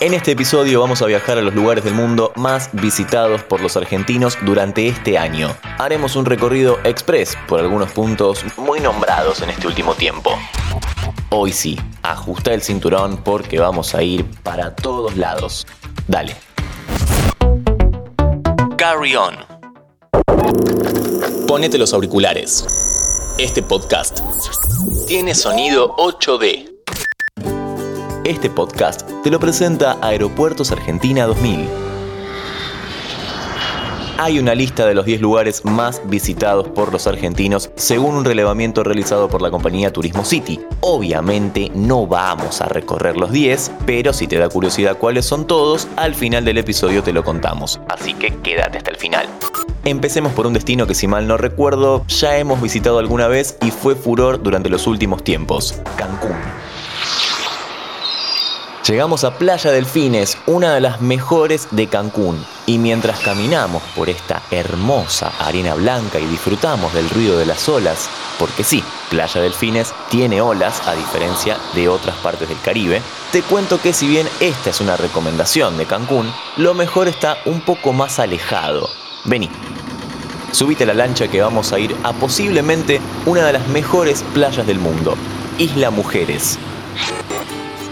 En este episodio vamos a viajar a los lugares del mundo más visitados por los argentinos durante este año. Haremos un recorrido express por algunos puntos muy nombrados en este último tiempo. Hoy sí, ajusta el cinturón porque vamos a ir para todos lados. Dale. Carry on. Ponete los auriculares. Este podcast tiene sonido 8D. Este podcast te lo presenta Aeropuertos Argentina 2000. Hay una lista de los 10 lugares más visitados por los argentinos según un relevamiento realizado por la compañía Turismo City. Obviamente no vamos a recorrer los 10, pero si te da curiosidad cuáles son todos, al final del episodio te lo contamos. Así que quédate hasta el final. Empecemos por un destino que si mal no recuerdo ya hemos visitado alguna vez y fue furor durante los últimos tiempos, Cancún. Llegamos a Playa Delfines, una de las mejores de Cancún, y mientras caminamos por esta hermosa arena blanca y disfrutamos del ruido de las olas, porque sí, Playa Delfines tiene olas a diferencia de otras partes del Caribe, te cuento que si bien esta es una recomendación de Cancún, lo mejor está un poco más alejado. Vení. Subite a la lancha que vamos a ir a posiblemente una de las mejores playas del mundo, Isla Mujeres.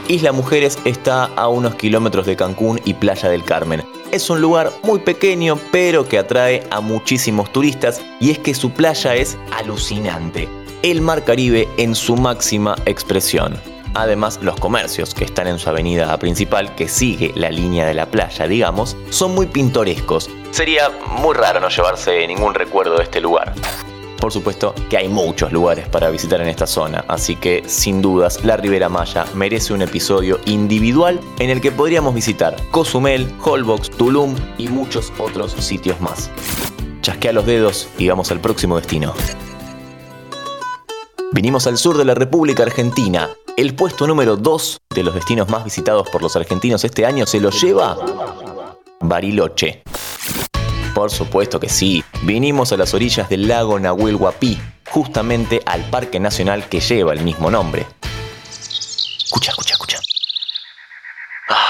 Isla Mujeres está a unos kilómetros de Cancún y Playa del Carmen. Es un lugar muy pequeño pero que atrae a muchísimos turistas y es que su playa es alucinante. El mar Caribe en su máxima expresión. Además, los comercios que están en su avenida principal, que sigue la línea de la playa, digamos, son muy pintorescos. Sería muy raro no llevarse ningún recuerdo de este lugar. Por supuesto que hay muchos lugares para visitar en esta zona, así que sin dudas la Ribera Maya merece un episodio individual en el que podríamos visitar Cozumel, Holbox, Tulum y muchos otros sitios más. Chasquea los dedos y vamos al próximo destino. Vinimos al sur de la República Argentina. El puesto número 2 de los destinos más visitados por los argentinos este año se lo lleva Bariloche. Por supuesto que sí. Vinimos a las orillas del lago Nahuel Huapi, justamente al parque nacional que lleva el mismo nombre. Escucha, escucha, escucha. Ah,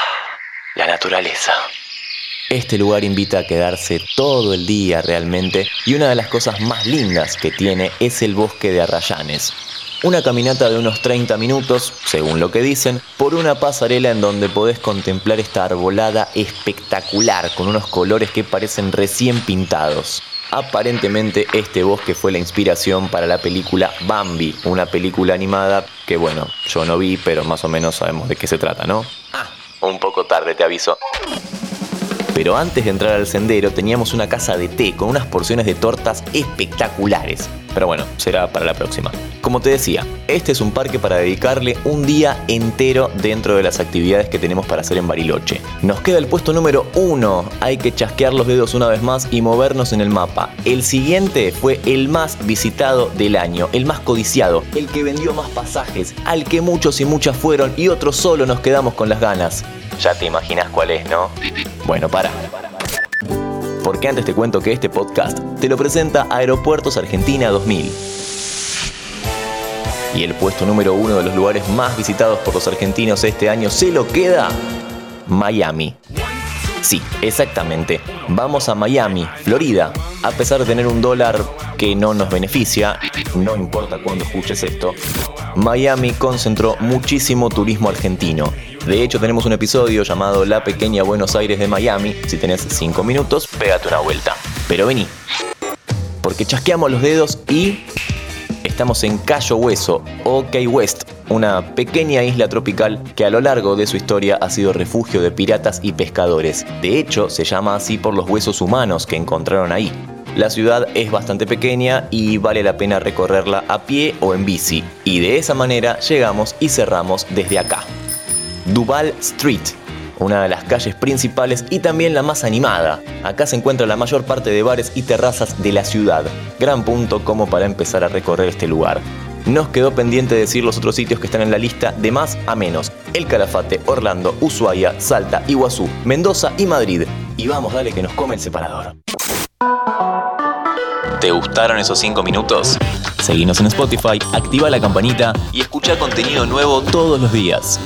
la naturaleza. Este lugar invita a quedarse todo el día realmente y una de las cosas más lindas que tiene es el bosque de Arrayanes, una caminata de unos 30 minutos, según lo que dicen, por una pasarela en donde podés contemplar esta arbolada espectacular con unos colores que parecen recién pintados. Aparentemente este bosque fue la inspiración para la película Bambi, una película animada que bueno, yo no vi, pero más o menos sabemos de qué se trata, ¿no? Ah, un poco tarde te aviso. Pero antes de entrar al sendero teníamos una casa de té con unas porciones de tortas espectaculares. Pero bueno, será para la próxima. Como te decía, este es un parque para dedicarle un día entero dentro de las actividades que tenemos para hacer en Bariloche. Nos queda el puesto número uno. Hay que chasquear los dedos una vez más y movernos en el mapa. El siguiente fue el más visitado del año, el más codiciado, el que vendió más pasajes, al que muchos y muchas fueron y otros solo nos quedamos con las ganas. Ya te imaginas cuál es, ¿no? Bueno, para. Porque antes te cuento que este podcast te lo presenta Aeropuertos Argentina 2000. Y el puesto número uno de los lugares más visitados por los argentinos este año se lo queda Miami. Sí, exactamente. Vamos a Miami, Florida. A pesar de tener un dólar que no nos beneficia, no importa cuándo escuches esto, Miami concentró muchísimo turismo argentino. De hecho, tenemos un episodio llamado La pequeña Buenos Aires de Miami. Si tenés 5 minutos, pégate una vuelta. Pero vení. Porque chasqueamos los dedos y estamos en Cayo Hueso, o Key West, una pequeña isla tropical que a lo largo de su historia ha sido refugio de piratas y pescadores. De hecho, se llama así por los huesos humanos que encontraron ahí. La ciudad es bastante pequeña y vale la pena recorrerla a pie o en bici, y de esa manera llegamos y cerramos desde acá. Duval Street, una de las calles principales y también la más animada. Acá se encuentra la mayor parte de bares y terrazas de la ciudad. Gran punto como para empezar a recorrer este lugar. Nos quedó pendiente decir los otros sitios que están en la lista de más a menos. El Calafate, Orlando, Ushuaia, Salta, Iguazú, Mendoza y Madrid. Y vamos, dale que nos come el separador. ¿Te gustaron esos 5 minutos? Seguinos en Spotify, activa la campanita y escucha contenido nuevo todos los días.